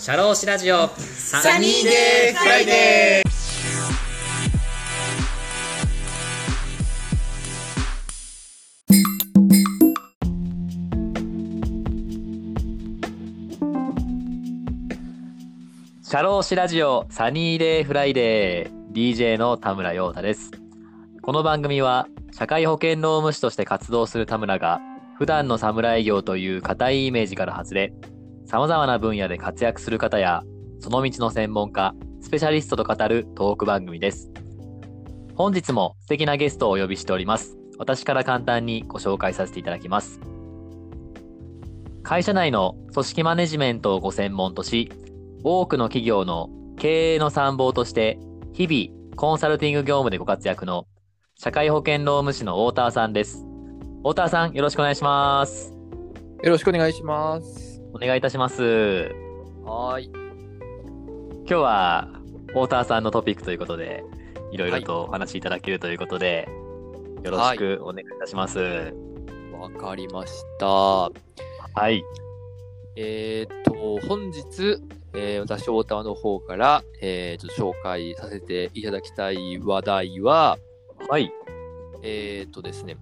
シャローシラジオ。サニーデーフライデー。シャローシラジオサニーデーフライデー。DJ の田村陽太です。この番組は社会保険労務士として活動する田村が普段の侍業という固いイメージから外れ様々な分野で活躍する方やその道の専門家スペシャリストと語るトーク番組です。本日も素敵なゲストをお呼びしております。私から簡単にご紹介させていただきます。会社内の組織マネジメントをご専門とし多くの企業の経営の参謀として日々コンサルティング業務でご活躍の社会保険労務士の太田さんです。太田さんよろしくお願いします。よろしくお願いします。お願いいたします。はーい。今日は太田さんのトピックということでいろいろとお話しいただけるということで、よろしくお願いいたします。わかりました。はい。えーっと、本日、えー私、太田の方から、えー、と紹介させていただきたい話題は、はい。えーっとですね、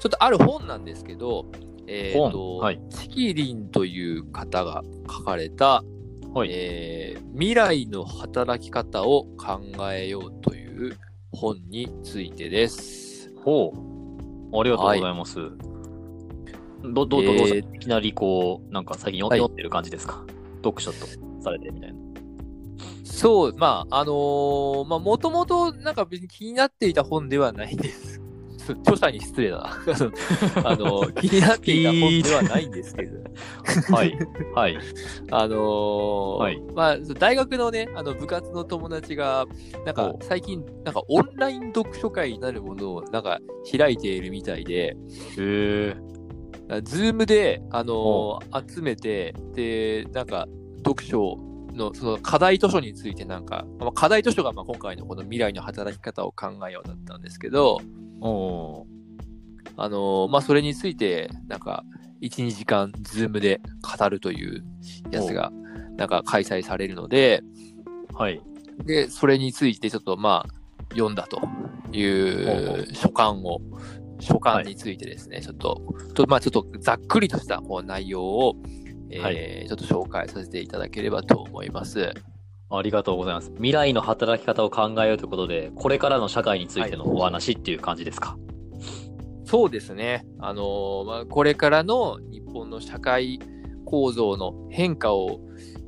ちょっとある本なんですけど、えーっと、本はい。チキリンという方が書かれた、はい、えー未来の働き方を考えようという本についてです。ほう。ありがとうございます、どどどどうえーぞいきなりこうなんか最近読,、はい読んでる感じですか？読書とされてみたいな。そう、まあ、あのーまあ、もともとなんか別に気になっていた本ではないんです。著者に失礼だな。あのー気になっていた本ではないんですけど。はい。はい。あのーはい。まあ、大学のね、あの部活の友達が、なんかお最近、なんかオンライン読書会になるものをなんか開いているみたいで、へえズームで、あのー集めて、で、なんか、読書の、その課題図書についてなんか、まあ、課題図書がまあ今回のこの未来の働き方を考えようだったんですけど、おおあのーまあ、それについて、なんか、1、2時間、ズームで語るというやつが、なんか開催されるので、ーはい。で、それについてちょっとまあ、読んだといほう書簡を、書簡についてですね、ちょっと、とまあちょっとざっくりとしたこう内容を、えーはいちょっと紹介させていただければと思います。ありがとうございます。未来の働き方を考えようということでこれからの社会についてのお話っていう感じですか？そうですね。あのーまあ、これからの日本の社会構造の変化を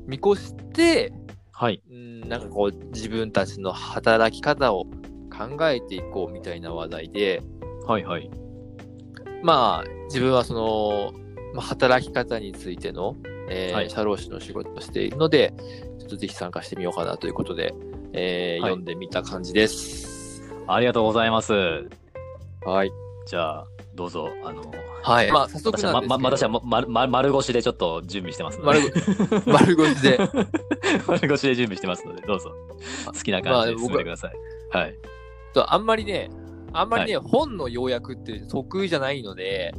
見越して、はい。うんなんかこう自分たちの働き方を考えていこうみたいな話題で、はいはい。まあ、自分はその、まあ、働き方についての、えーはい。社労士の仕事をしているので、ちょっとぜひ参加してみようかなということで、えーはい。読んでみた感じです。ありがとうございます。はい。じゃあどうぞあのはい。まあ、早速なんまですけど、ま私はまま丸腰でちょっと準備してますの丸でご 丸腰で。丸腰で準備してますのでどうぞ。好きな感じで進めてください、はい。とあんまりね、あんまりね、本の要約って得意じゃないので、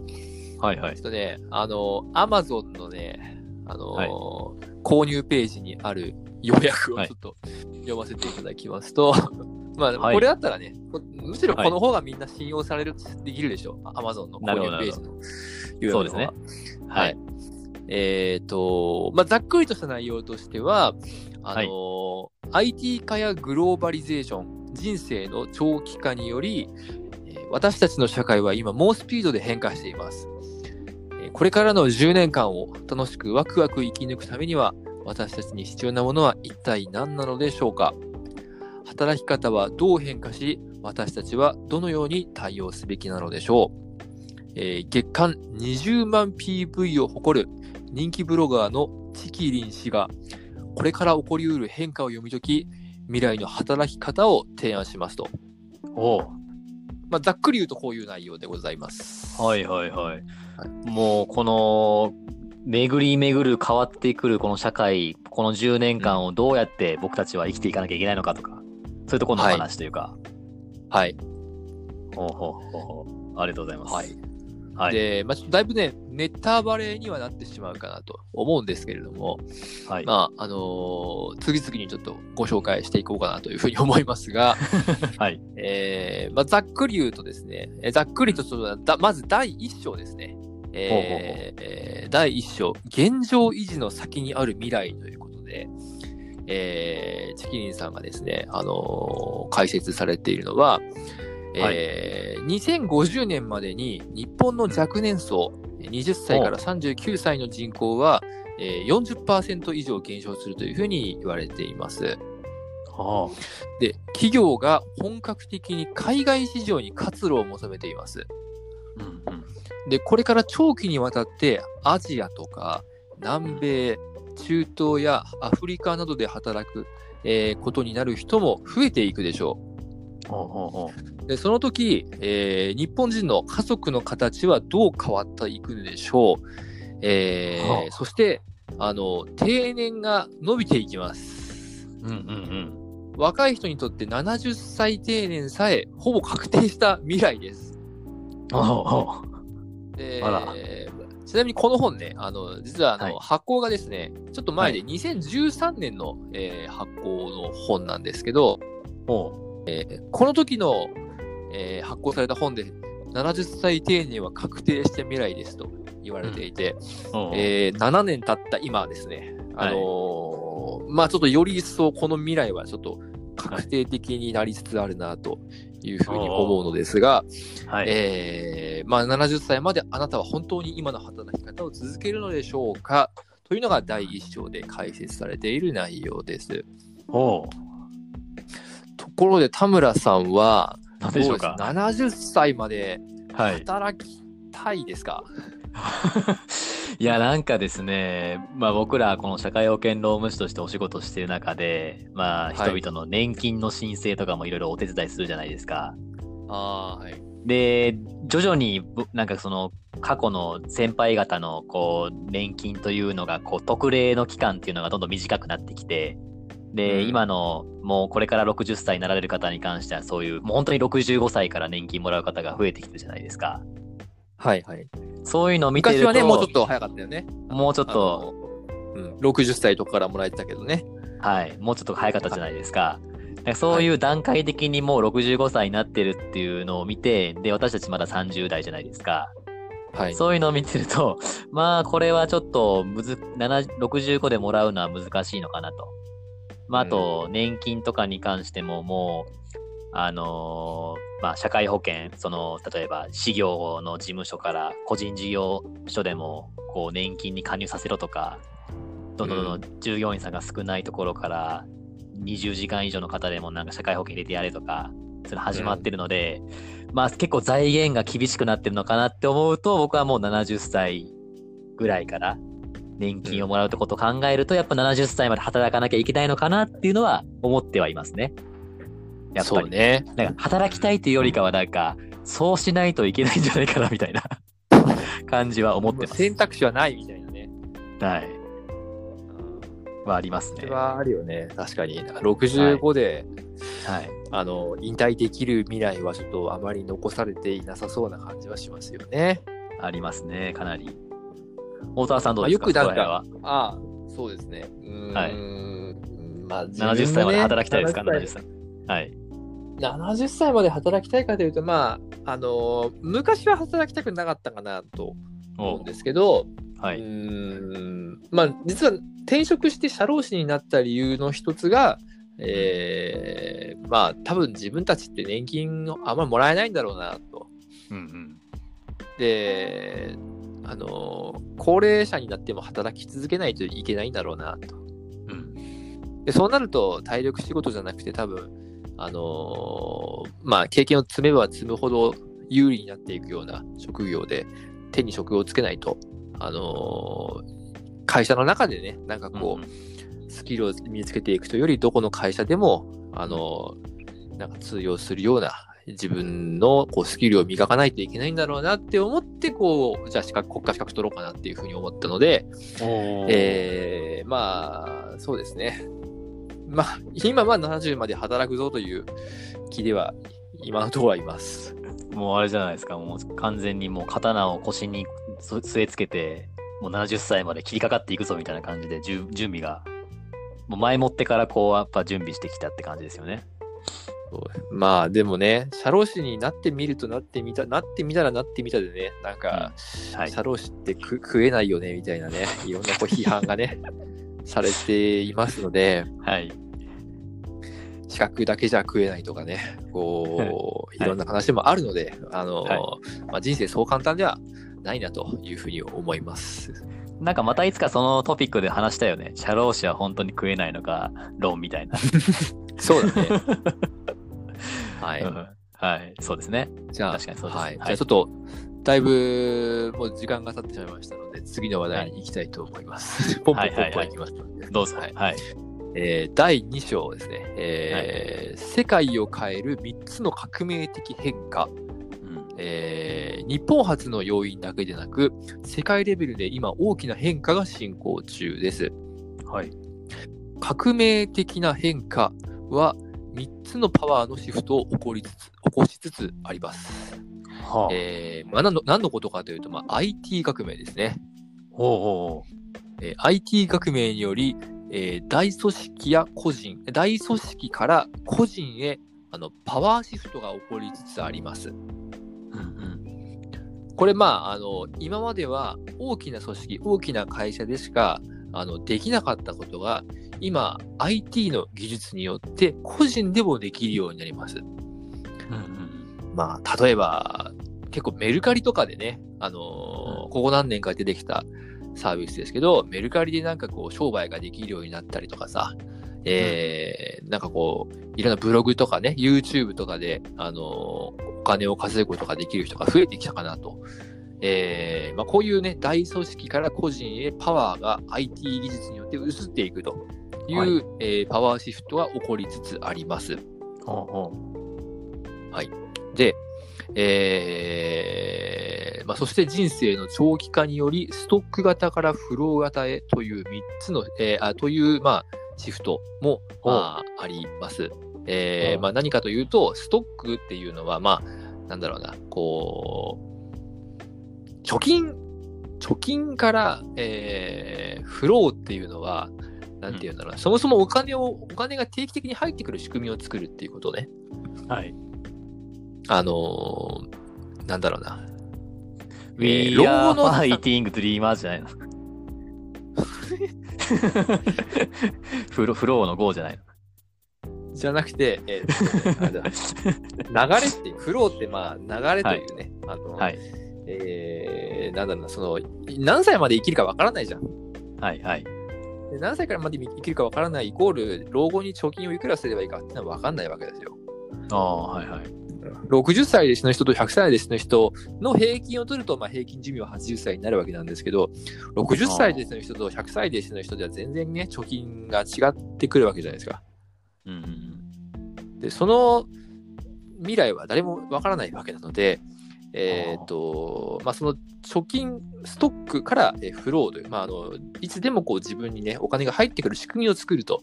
はいはい。ちょっとね、あの、アマゾンのね、あの、はい。購入ページにある要約をはいちょっと読ませていただきますと、まあ、はい。これだったらね、こむしろこの方がみんな信用される、できるでしょ？アマゾンの購入ページの要約そうですね。は。はい。えっ、と、まあ、ざっくりとした内容としては、あの IT 化やグローバリゼーション、人生の長期化により、えー私たちの社会は今猛スピードで変化しています。これからの10年間を楽しくワクワク生き抜くためには、私たちに必要なものは一体何なのでしょうか？働き方はどう変化し、私たちはどのように対応すべきなのでしょう、えー月間20万 PV を誇る人気ブロガーのチキリン氏が、これから起こりうる変化を読み解き、未来の働き方を提案しますと。おまあ、ざっくり言うとこういう内容でございます。はいはいはいは。もうこの巡り巡る変わってくるこの社会、この10年間をどうやって僕たちは生きていかなきゃいけないのかとか、そういうところのはい話というか。はい。ほうほうほうほうありがとうございます。はい。はい。で、まあ、だいぶね、ネタバレにはなってしまうかなと思うんですけれども、はい。まあ、あのー次々にちょっとご紹介していこうかなというふうに思いますが、はい。えーまあ、ざっくり言うとですね、えーざっくりとそのだまず第一章ですね。えーえー第一章、現状維持の先にある未来ということで、えーチキリンさんがですね、あのー解説されているのは、えー2050年までに日本の若年層、20歳から39歳の人口は、えー40%以上減少するというふうに言われています。はで、企業が本格的に海外市場に活路を求めています。あ。うんうん。で、これから長期にわたってアジアとか南米、中東やアフリカなどで働く、えーことになる人も増えていくでしょう。で、その時、えー日本人の家族の形はどう変わっていくのでしょう？えーはあそして、あの、定年が伸びていきます。う。うんうん若い人にとって70歳定年さえほぼ確定した未来です。うん。おうおうであらちなみにこの本ね、あの実はあの、はい発行がですね、ちょっと前で2013年の、えー発行の本なんですけど、おうこの時の、えー発行された本で、70歳定年は確定した未来ですと言われていて、おうえー7年経った今ですね、あのーまあちょっとより一層この未来はちょっと確定的になりつつあるなというふうに思うのですが、はい。えーまあ、70歳まであなたは本当に今の働き方を続けるのでしょうかというのが第一章で解説されている内容です。おころで田村さんは何でしょうか？どです？70歳まではい。働きたいですか、いや、なんかですね、まあ僕らこの社会保険労務士としてお仕事してる中で、まあはい。人々の年金の申請とかもいろいろお手伝いするじゃないですか。あーはい。で、徐々にぼなんかその過去の先輩方のこう年金というのがこう特例の期間っていうのがどんどん短くなってきて、で、うん今のもうこれから60歳になられる方に関してはそういうもう本当に65歳から年金もらう方が増えてきてるじゃないですか。はいはい。そういうのを見てると、昔はね、もうちょっと早かったよね。もうちょっあと、の、うん、60歳とかからもらえてたけどね。はい、もうちょっと早かったじゃないですか。だからそういう段階的にもう65歳になってるっていうのを見て、で、私たちまだ30代じゃないですか。はい。そういうのを見てると、まあ、これはちょっとむず、7 65でもらうのは難しいのかなと。まあ、あと、年金とかに関してももう、あのーまあ、社会保険、その、例えば、事業の事務所から個人事業所でも、こう、年金に加入させろとか、どんどんどんどん従業員さんが少ないところから、20時間以上の方でもなんか社会保険入れてやれとか、それ始まってるので、まあ結構財源が厳しくなってるのかなって思うと、僕はもう70歳ぐらいから年金をもらうってことを考えると、やっぱ70歳まで働かなきゃいけないのかなっていうのは思ってはいますね。やっぱり。ね。なんか働きたいというよりかはなんか、そうしないといけないんじゃないかなみたいな 感じは思ってます。選択肢はないみたいなね。はい。はありますね。それはあるよね。確かに。65で、はい。あの、引退できる未来はちょっとあまり残されていなさそうな感じはしますよね。ありますね、かなり。大沢さんどうですか、まあよくなんかああ、そうですね。うーん。はいまあ、70歳まで働きたいですか、70 70歳。はい。70歳まで働きたいかというと、まあ、あのー昔は働きたくなかったかなと思うんですけど、うはい。ーんまあ、実は転職して社労士になった理由の一つが、えーまあ、多分自分たちって年金をあんまりもらえないんだろうなと。うんうん。で、あのー高齢者になっても働き続けないといけないんだろうなと。うん。でそうなると体力仕事じゃなくて多分、あのーまあ、経験を積めば積むほど有利になっていくような職業で手に職をつけないと、あのー会社の中でね、なんかこう、うんスキルを身につけていくとより、どこの会社でも、あのーなんか通用するような自分のこうスキルを磨かないといけないんだろうなって思って、こう、じゃあ資格、国家資格取ろうかなっていうふうに思ったので、えー、まあ、そうですね。まあ、今は70まで働くぞという気では、今のところはいます。もうあれじゃないですか、もう完全にもう刀を腰にそ据え付けて、もう70歳まで切りかかっていくぞみたいな感じで準準備が、もう前もってからこうやっぱ準備してきたって感じですよね。まあでもね、社労士になってみるとなってみた、なってみたらなってみたでね、なんか、はい。社労士って食食えないよねみたいなね、いろんなこう批判がね、されていますので、はい。資格だけじゃ食えないとかね、こう、はいいろんな話もあるので、あの、はいまあ、人生そう簡単ではないなというふうに思います。なんかまたいつかそのトピックで話したよね。社労士は本当に食えないのか、論みたいな。そうだね。はい。うんはい。そうですね。じゃあ、確かにそうですはい。はいじゃあちょっと、だいぶもう時間が経ってしまいましたので、次の話題に行きたいと思います。ポンポンポンポン行きますどうぞ。はいはい。えー第2章ですね、えー世界を変える3つの革命的変化、うんえー日本初の要因だけでなく、世界レベルで今大きな変化が進行中です。はい。革命的な変化は3つのパワーのシフトを起こりつつ起こしつつあります。はあ。えーまあ、何の何のことかというと、まあ、IT 革命ですね。ほうほえー IT 革命により、えー大組織や個人、大組織から個人へあのパワーシフトが起こりつつあります。う。うんうん。これ、まあ、あの今までは大きな組織、大きな会社でしかあのできなかったことが、今、IT の技術によって個人でもできるようになります。うんうん。まあ、例えば、結構メルカリとかでね、あのーここ何年か出てきたサービスですけど、メルカリでなんかこう、商売ができるようになったりとかさ、えーなんかこう、いろんなブログとかね、YouTube とかで、あのーお金を稼ぐことができる人が増えてきたかなと。えーまあ、こういうね、大組織から個人へパワーが IT 技術によって移っていくという、はい。えーパワーシフトが起こりつつあります。ほうほで、えーまあ、そして人生の長期化により、ストック型からフロー型へという3つの、えーあという、まあ、シフトも、まあ、あります。えーう。んまあ、何かというと、ストックっていうのは、まあ、なんだろうな、こう、貯金、貯金から、えーフローっていうのは、なんていうんだろうな、そもそもお金を、お金が定期的に入ってくる仕組みを作るっていうことね。う。はい。あのーなんだろうな。We 老 are fighting dreamers じゃないの？フロフローの GO じゃないの？じゃなくて、えー流れっていう、フローってまあ流れというね、あの、はい。えーなんだろうな、その、何歳まで生きるかわからないじゃん。はいはい。で何歳からまで生きるかわからないイコール、老後に貯金をいくらすればいいかっていうのはわかんないわけですよ。ああ、はいはい。60歳で死ぬ人と100歳で死ぬ人の平均を取ると、まあ、平均寿命は80歳になるわけなんですけど、60歳で死ぬ人と100歳で死ぬ人では全然ね、貯金が違ってくるわけじゃないですか。うんうんで、その未来は誰もわからないわけなので、えっ、と、まあ、その貯金、ストックから、えーフローという、まあ、あの、いつでもこう自分にね、お金が入ってくる仕組みを作ると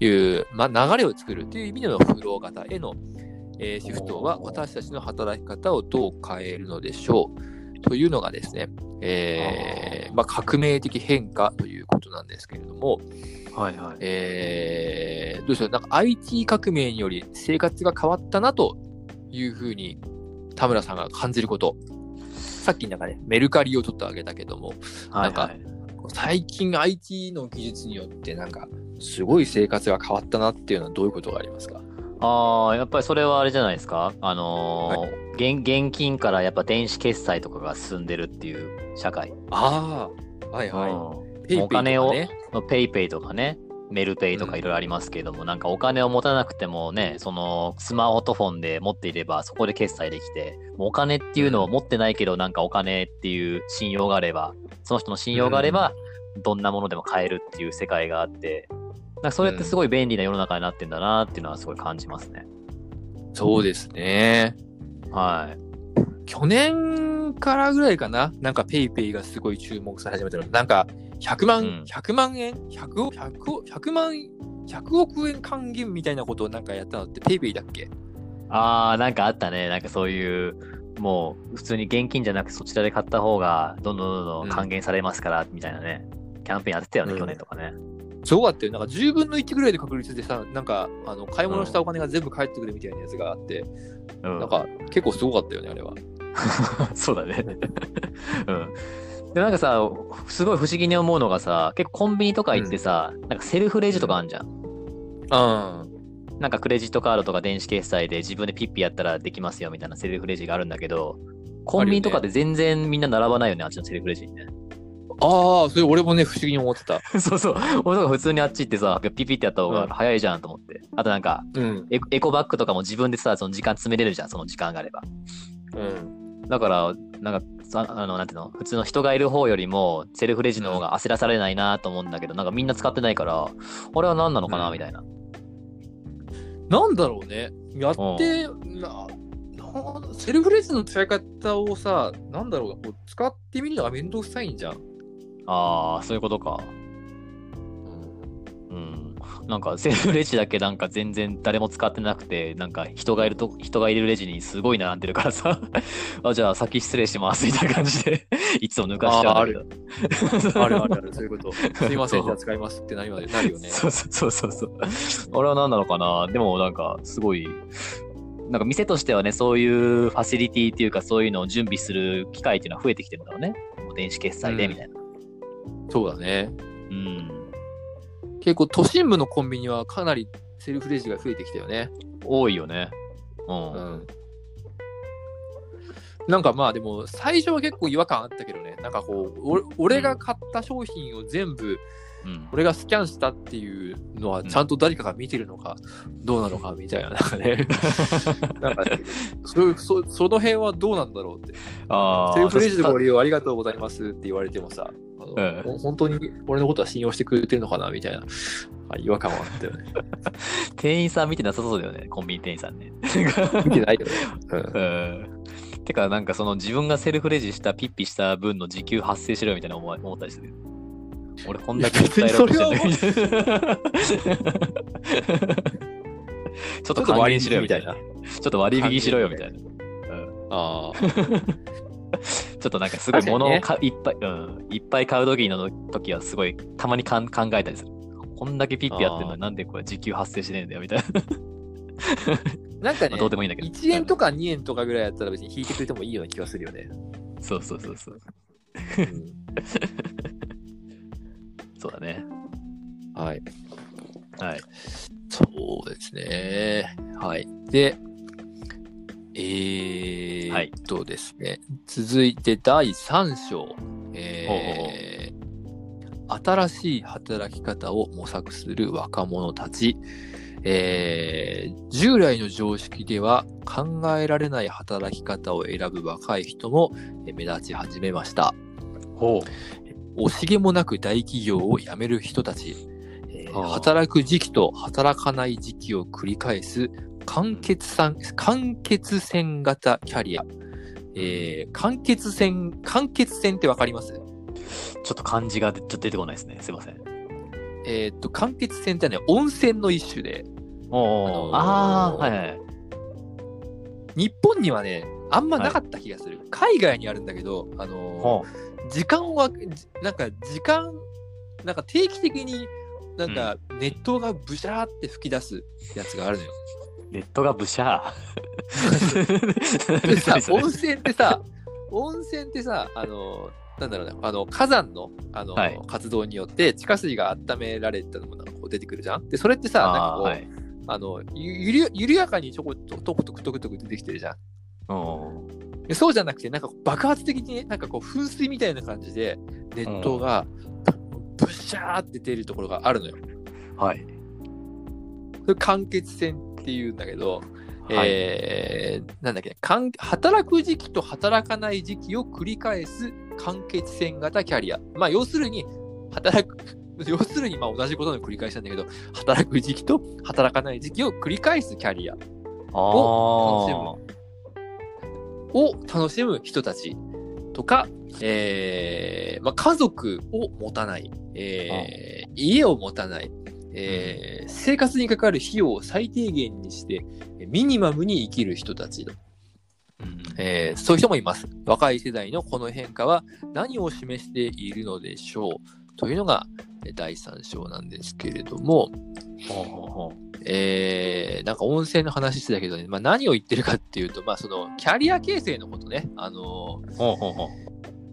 いう、まあ、流れを作るという意味でのフロー型への、えーシフトは私たちの働き方をどう変えるのでしょうというのがですね、えーまあ、革命的変化ということなんですけれども、うん。はいはい。えー、どうでしょう、なんか IT 革命により生活が変わったなというふうに田村さんが感じること。さっきなんかね、メルカリをちょっと挙げたけども、はいはなんか最近 IT の技術によってなんかすごい生活が変わったなっていうのはどういうことがありますか？ああ、やっぱりそれはあれじゃないですか？あのー現現金からやっぱ電子決済とかが進んでるっていう社会。ああ、はいはい。うん PayPayねお金を PayPayとかね、メルペイとかいろいろありますけれども、なんかお金を持たなくてもね、そのスマートフォンで持っていればそこで決済できて、もうお金っていうのを持ってないけど、なんかお金っていう信用があれば、その人の信用があれば、どんなものでも買えるっていう世界があって、なんかそれってすごい便利な世の中になってんだなっていうのはすごい感じますね。そうですね。はい。去年からぐらいかな、なんか PayPayがすごい注目され始めたの。なんか100万、うん100万円 ?100 億、100億、100万、100億円還元みたいなことをなんかやったのって PayPayだっけ？ああ、なんかあったね。なんかそういう、もう普通に現金じゃなくそちらで買った方がどんどんどんどん還元されますから、みたいなね。キャンペーンやってたよね、うん去年とかね。すごかったよ。なんか10分の1ぐらいで確率でさ、なんかあの買い物したお金が全部返ってくるみたいなやつがあって、うん。なんか結構すごかったよね、あれは。そうだね。うん。で、なんかさ、すごい不思議に思うのがさ、結構コンビニとか行ってさ、なんかセルフレジとかあんじゃん。うん。なんかクレジットカードとか電子決済で自分でピッピやったらできますよみたいなセルフレジがあるんだけど、コンビニとかで全然みんな並ばないよね、あっちのセルフレジにね。ああ、それ俺もね、不思議に思ってた。そうそう。俺とか普通にあっち行ってさ、ピッピってやった方が早いじゃんと思って。あとなんか、うん。エコエコバッグとかも自分でさ、その時間詰めれるじゃん、その時間があれば。うん。だから、なんか、さあの、なんていうの、普通の人がいる方よりも、セルフレジの方が焦らされないなと思うんだけど、なんかみんな使ってないから、あれは何なのかな、うんみたいな。なんだろうね。やって、ななセルフレジの使い方をさ、なんだろうこう使ってみるのがめんどくさいんじゃん。ああ、そういうことか。うん。なんか、セルフレジだけなんか全然誰も使ってなくて、なんか人がいると、人がいるレジにすごい並んでるからさ、あ、じゃあ先失礼します、みたいな感じで、いつも抜かしちゃうんだけど。あるあるある、そういうこと。すいません、じゃあ使いますってなるよね。なるよね。そうそうそうそう。あれは何なのかな？でもなんかすごい、なんか店としてはね、そういうファシリティっていうかそういうのを準備する機会っていうのは増えてきてるんだろうね。電子決済でうんみたいな。そうだね。うん。結構都心部のコンビニはかなりセルフレジが増えてきたよね。多いよね。うん。うん。なんかまあでも最初は結構違和感あったけどね。なんかこう、俺俺が買った商品を全部うん。俺がスキャンしたっていうのはちゃんと誰かが見てるのかどうなのかみたいな、なんかね。なんかそそその辺はどうなんだろうって。あセルフレジのごこ利用ありがとうございますって言われてもさ、あのうんほ本当に俺のことは信用してくれてるのかなみたいな、あ違和感はあったよね。店員さん見てなさそうだよね。コンビニ店員さんね。見てないよね。うん うん。てか、なんかその自分がセルフレジした、ピッピした分の時給発生しろよみたいな思わ思ったりする。俺こんだけ伝えてんだけど。ちょっと還元しろよみたいな。ちょっと割引しろよみたいな。うんああ。ちょっとなんかすごい物を確かいっぱい、うん、いっぱい買う時の時はすごいたまにかん考えたりする。こんだけピッピやってんのなんでこれ時給発生しねえんだよみたいな。なんかねまあ、どうでもいいんだけど。1円とか2円とかぐらいやったら別に引いてくれてもいいような気がするよね。うんそうそうそうそう。うん そうだね。はい。はい。そうですね。はい。で、えー、っとですね、続いて第3章。えー新しい働き方を模索する若者たち。えー従来の常識では考えられない働き方を選ぶ若い人もえー目立ち始めました。ほ惜しげもなく大企業を辞める人たち、働く時期と働かない時期を繰り返す間欠さ間欠線型キャリア。えー、間欠線、間欠線ってわかります？う。ちょっと漢字がちょっと出てこないですね。すいません。えーっと、間欠線ってね、温泉の一種で、おーあのーあー、はいはい。日本にはね、あんまなかった気がする。海外にあるんだけど、あのーほ時間は、じなんか時間、なんか定期的になんか熱湯がブシャーって吹き出すやつがあるのよ。うネットがブシャでさー。温泉ってさ、温泉ってさ、あの、なんだろうな、あの、火山の、あの、はい活動によって地下水が温められたのがなんかこう出てくるじゃん？で、それってさ、なんかこう、はい。あの、ゆ緩やかにちょこっと、とことくとくとく出てきてるじゃん？うんでそうじゃなくて、なんか爆発的にね、なんかこう、噴水みたいな感じで、熱湯が、ブシャーって出るところがあるのよ。はい。それ間欠泉っていうんだけど、はい。えーなんだっけ、かん働く時期と働かない時期を繰り返す間欠線型キャリア。まあ、要するに、働く、要するに、まあ、同じことの繰り返しなんだけど、働く時期と働かない時期を繰り返すキャリアあをを楽しむ人たちとか、えーまあ、家族を持たない、えー。家を持たない、えー生活にかかる費用を最低限にして、ミニマムに生きる人たちと、うん。えーそういう人もいます。若い世代のこの変化は何を示しているのでしょう。というのがえー第3章なんですけれども、えーなんか温泉の話してたけどね、まあ、何を言ってるかっていうと、まあ、そのキャリア形成のことね、あのー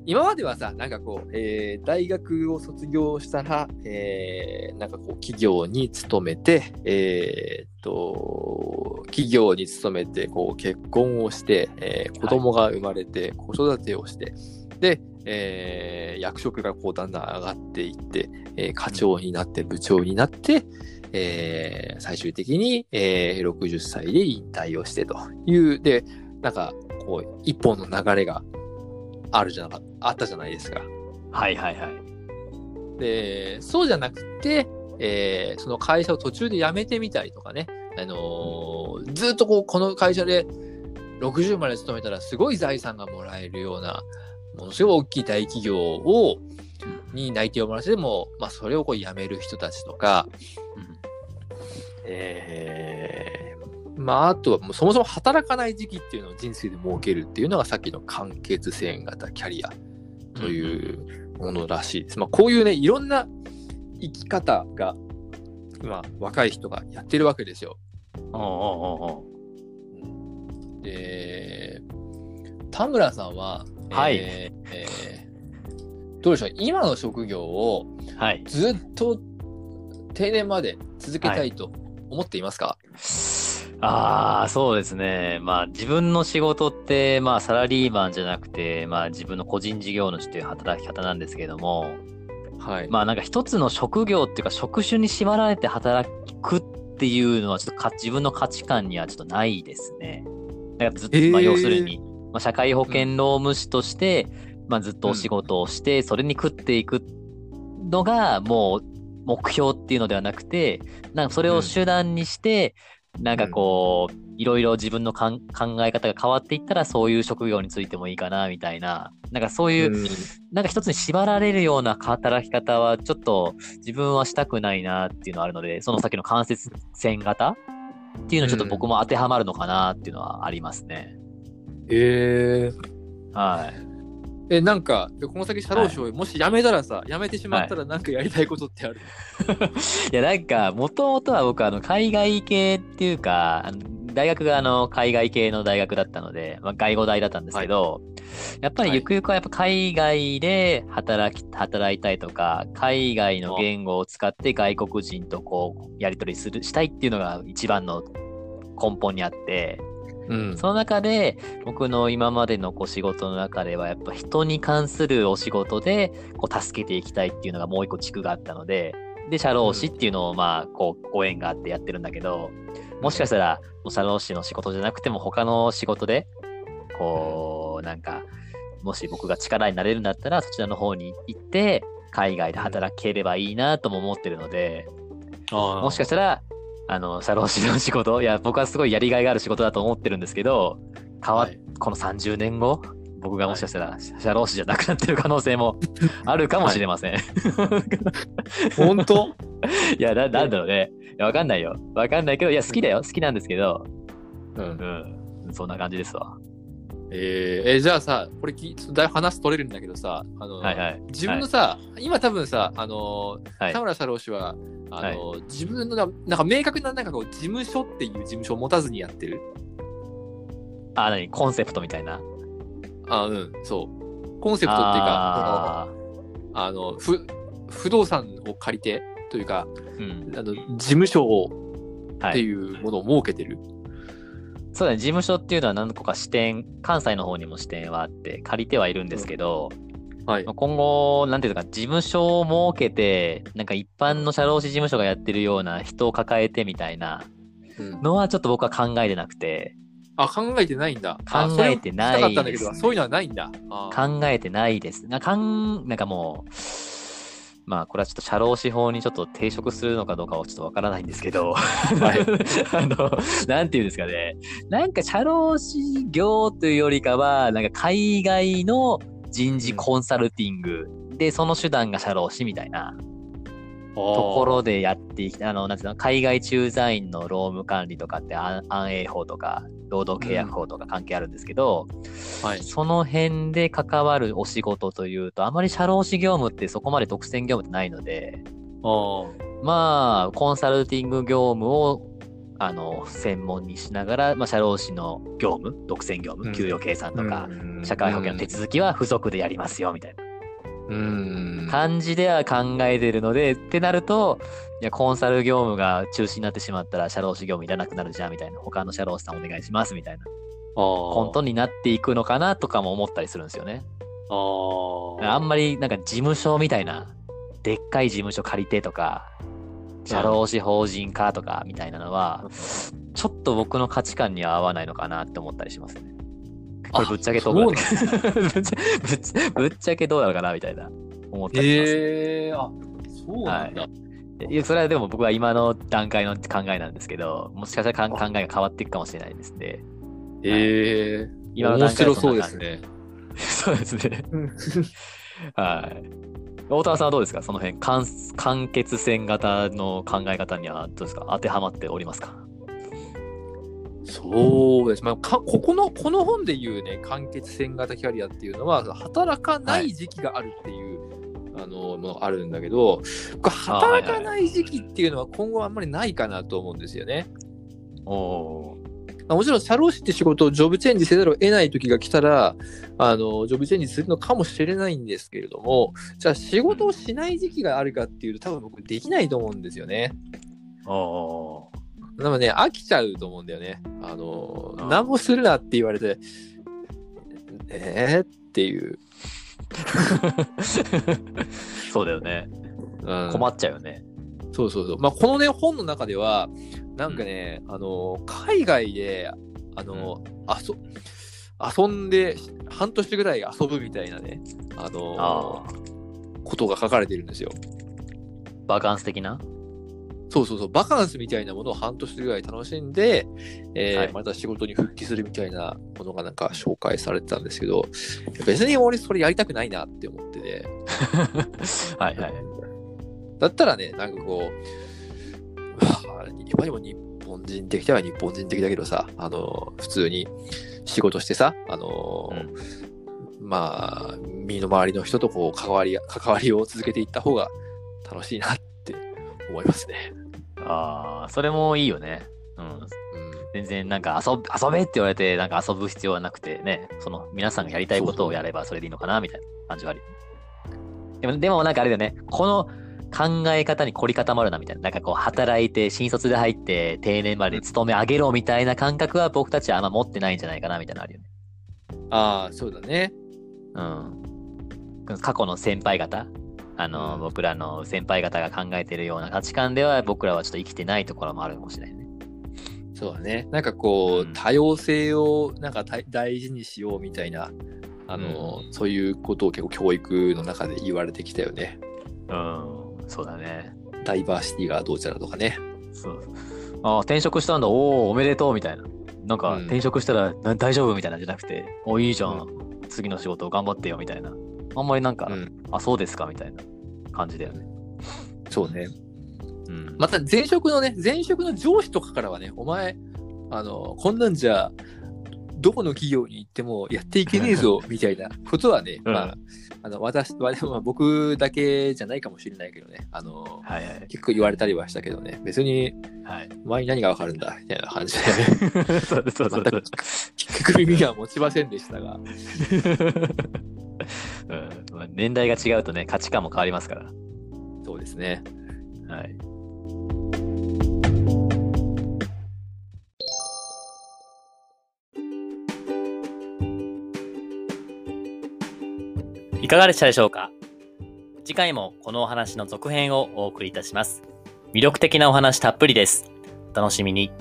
今まではさ、なんかこう、えー大学を卒業したら、えーなんかこう、企業に勤めて、えーっと、企業に勤めて、こう、結婚をして、えー子供が生まれて、子育てをして、で、えー役職がこう、だんだん上がっていって、えー課長になって、部長になって、えー最終的に、えー60歳で引退をしてという、で、なんか、こう、一本の流れがあるじゃなかあったじゃないですか。はいはいはい。で、そうじゃなくて、えーその会社を途中で辞めてみたりとかね、あのーずっとこう、この会社で60まで勤めたらすごい財産がもらえるような、ものすごい大きい大企業を、に内定をもらってでも、まあ、それをこう辞める人たちとか、えーまあ、あとはもうそもそも働かない時期っていうのを人生で設けるっていうのがさっきの完結線型キャリアというものらしいです。まあ、こういうね、いろんな生き方が今、若い人がやってるわけですよ。おうおうおうおで、田村さんは、はいえーえーどうでしょう、今の職業を。ずっと定年まで続けたいと思っていますか、ああ、そうですね。まあ自分の仕事って、まあサラリーマンじゃなくて、まあ自分の個人事業主という働き方なんですけども、はい。まあなんか一つの職業っていうか職種に縛られて働くっていうのはちょっとか自分の価値観にはちょっとないですね。だからずっと、へーまあ要するに、まあ、社会保険労務士として、まあずっとお仕事をして、それに食っていくのがもう目標っていうのではなくて、なんかそれを手段にして、なんかこう、いろいろ自分のかん考え方が変わっていったら、そういう職業についてもいいかな、みたいな。なんかそういう、うんなんか一つに縛られるような働き方はちょっと自分はしたくないなっていうのはあるので、その先の間接線型っていうのはちょっと僕も当てはまるのかなっていうのはありますね。えー、はい。え、なんか、この先社労士をもし辞めたらさ、辞めてしまったらなんかやりたいことってある、いや、なんか、もともとは僕、あの、海外系っていうか、大学があの、海外系の大学だったので、まあ、外語大だったんですけど、やっぱりゆくゆくはやっぱ海外で働き、働いたいとか、海外の言語を使って外国人とこう、やり取りする、したいっていうのが一番の根本にあって、うん。その中で、僕の今までのこう仕事の中では、やっぱ人に関するお仕事で、こう助けていきたいっていうのがもう一個地区があったので、で、社労士っていうのを、まあ、こう、ご縁があってやってるんだけど、もしかしたら、もう社労士の仕事じゃなくても、他の仕事で、こう、なんか、もし僕が力になれるんだったら、そちらの方に行って、海外で働ければいいなとも思ってるので、ももしかしたら、あの、社労士の仕事、いや、僕はすごいやりがいがある仕事だと思ってるんですけど、変わっ、はいこの30年後、僕がもしかしたら社労士じゃなくなってる可能性も あるかもしれません。い、本当？や、な、なんだろうね。わかんないよ。わかんないけど、いや、好きだよ。好きなんですけど、うんう。ん。そんな感じですわ。えーえじゃあさ、これきだいぶ話取れるんだけどさ、あの、はいはい。自分のさ、今多分さ、あの、はい田村社労士は、あの、自分のな、なんか明確な、なんかこう、事務所っていう事務所を持たずにやってる。あ、何？コンセプトみたいな？あうん、そう。コンセプトっていうか、あそのあの、ふ、不動産を借りて、というか、ーうん。あの、事務所を、ってはい。いうものを設けてる。そうだね。事務所っていうのは何個か支店、関西の方にも支店はあって、借りてはいるんですけど、はいまあ。今後、なんていうか、事務所を設けて、なんか一般の社労士事務所がやってるような人を抱えてみたいなうんのはちょっと僕は考えてなくて、あ、考えてないんだ。あ考えてないですねそういうのはないんだ。考えてないです。なかんなんかもう、まあこれはちょっと社労士法にちょっと抵触するのかどうかはちょっとわからないんですけど、あの、なんていうんですかね、なんか社労士業というよりかは、なんか海外の人事コンサルティングで、その手段が社労士みたいな。ところでやっていきたい。あの、なんていうの、海外駐在員の労務管理とかって安安永法とか、労働契約法とか関係あるんですけど、はい。その辺で関わるお仕事というと、あまり社労士業務ってそこまで独占業務ってないので、あまあ、コンサルティング業務を、あの、専門にしながら、まあ、社労士の業務、独占業務、うん。給与計算とか、うん。社会保険の手続きは付属でやりますよ、みたいなうん。感じでは考えてるので、ってなると、いや、コンサル業務が中止になってしまったら、社労士業務いらなくなるじゃん、みたいな。他の社労士さんお願いします、みたいな。ココントになっていくのかな、とかも思ったりするんですよね。ああんまり、なんか事務所みたいな、でっかい事務所借りてとか、社労士法人化とか、みたいなのは、ちょっと僕の価値観には合わないのかなって思ったりしますね。これぶっちゃけどうなの ぶっちゃけどうなのかなみたいな思ったりします。へえあ、そうなんだ。いや、それはでも僕は今の段階の考えなんですけど、もしかしたら考考えが変わっていくかもしれないですね。へえ面今の段階白はんな感じそうです。ね。そうですね。はい。大田さんはどうですか？その辺、完完結線型の考え方にはどうですか？当てはまっておりますか？そうです。まあ、かここの、この本で言うね、完結線型キャリアっていうのは、働かない時期があるっていう、あの、ものがあるんだけど、働かない時期っていうのは今後あんまりないかなと思うんですよね。おもちろん、社労士って仕事をジョブチェンジせざるを得ない時が来たら、あの、ジョブチェンジするのかもしれないんですけれども、じゃあ仕事をしない時期があるかっていうと、多分僕できないと思うんですよね。ーおでね、飽きちゃうと思うんだよね。あの、あー何もするなって言われて、えー、っていう。ーそうだよね。うん困っちゃうよね。そうそうそう。まあ、このね、本の中では、なんかね、あの、海外で、あの、遊、遊んで、半年ぐらい遊ぶみたいなね、あの。ことが書かれているんですよ。バカンス的な？そうそうそう、バカンスみたいなものを半年ぐらい楽しんで、えーはいまた仕事に復帰するみたいなものがなんか紹介されてたんですけど、別に俺それやりたくないなって思ってて、はいはい。だったらね、なんかこう、まあ、今にも日本人的では日本人的だけどさ、あの、普通に仕事してさ、あの、まあ、身の回りの人とこう関わり、関わりを続けていった方が楽しいなって思いますね。ああ、それもいいよね。うん。うん全然なんか遊ぶ遊べって言われてなんか遊ぶ必要はなくてね、その皆さんがやりたいことをやればそれでいいのかなみたいな感じはある。でも、でもなんかあれだよね、この考え方に凝り固まるなみたいな、なんかこう働いて新卒で入って定年まで勤め上げろみたいな感覚は僕たちはあんま持ってないんじゃないかなみたいなのあるよね。ああ、そうだね。うん。過去の先輩方、あの、うん僕らの先輩方が考えてるような価値観では僕らはちょっと生きてないところもあるかもしれないね。そうだね。なんかこう、うん多様性をなんか大大事にしようみたいな、あの、そういうことを結構教育の中で言われてきたよね。うん、そうだね。ダイバーシティがどうちゃらとかね。そう。ああ、転職したんだ、おお、おめでとうみたいな。なんか、うん転職したらな大丈夫みたいなんじゃなくて、おいいじゃん、次の仕事頑張ってよみたいな。あんまりなんか、うん。あ、そうですかみたいな感じだよね。そうね。うん。また前職のね、前職の上司とかからはね、お前、あの、こんなんじゃ、どこの企業に行ってもやっていけねえぞ、みたいなことはね、うんまあ、あの、私、まあ僕だけじゃないかもしれないけどね、あの、はいはい。結構言われたりはしたけどね、別に、はい。お前に何がわかるんだ、みたいな感じで、そうそうそう聞く耳は持ちませんでしたが、うんまあ年代が違うとね、価値観も変わりますから。そうですね。はい。いかがでしたでしょうか？次回もこのお話の続編をお送りいたします。魅力的なお話たっぷりです。お楽しみに。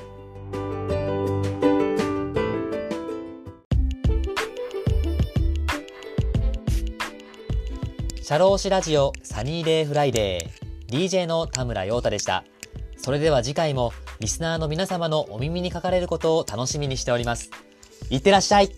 シャローシラジオサニーデイフライデー DJ の田村陽太でした。それでは次回もリスナーの皆様のお耳にかかれることを楽しみにしております。いってらっしゃい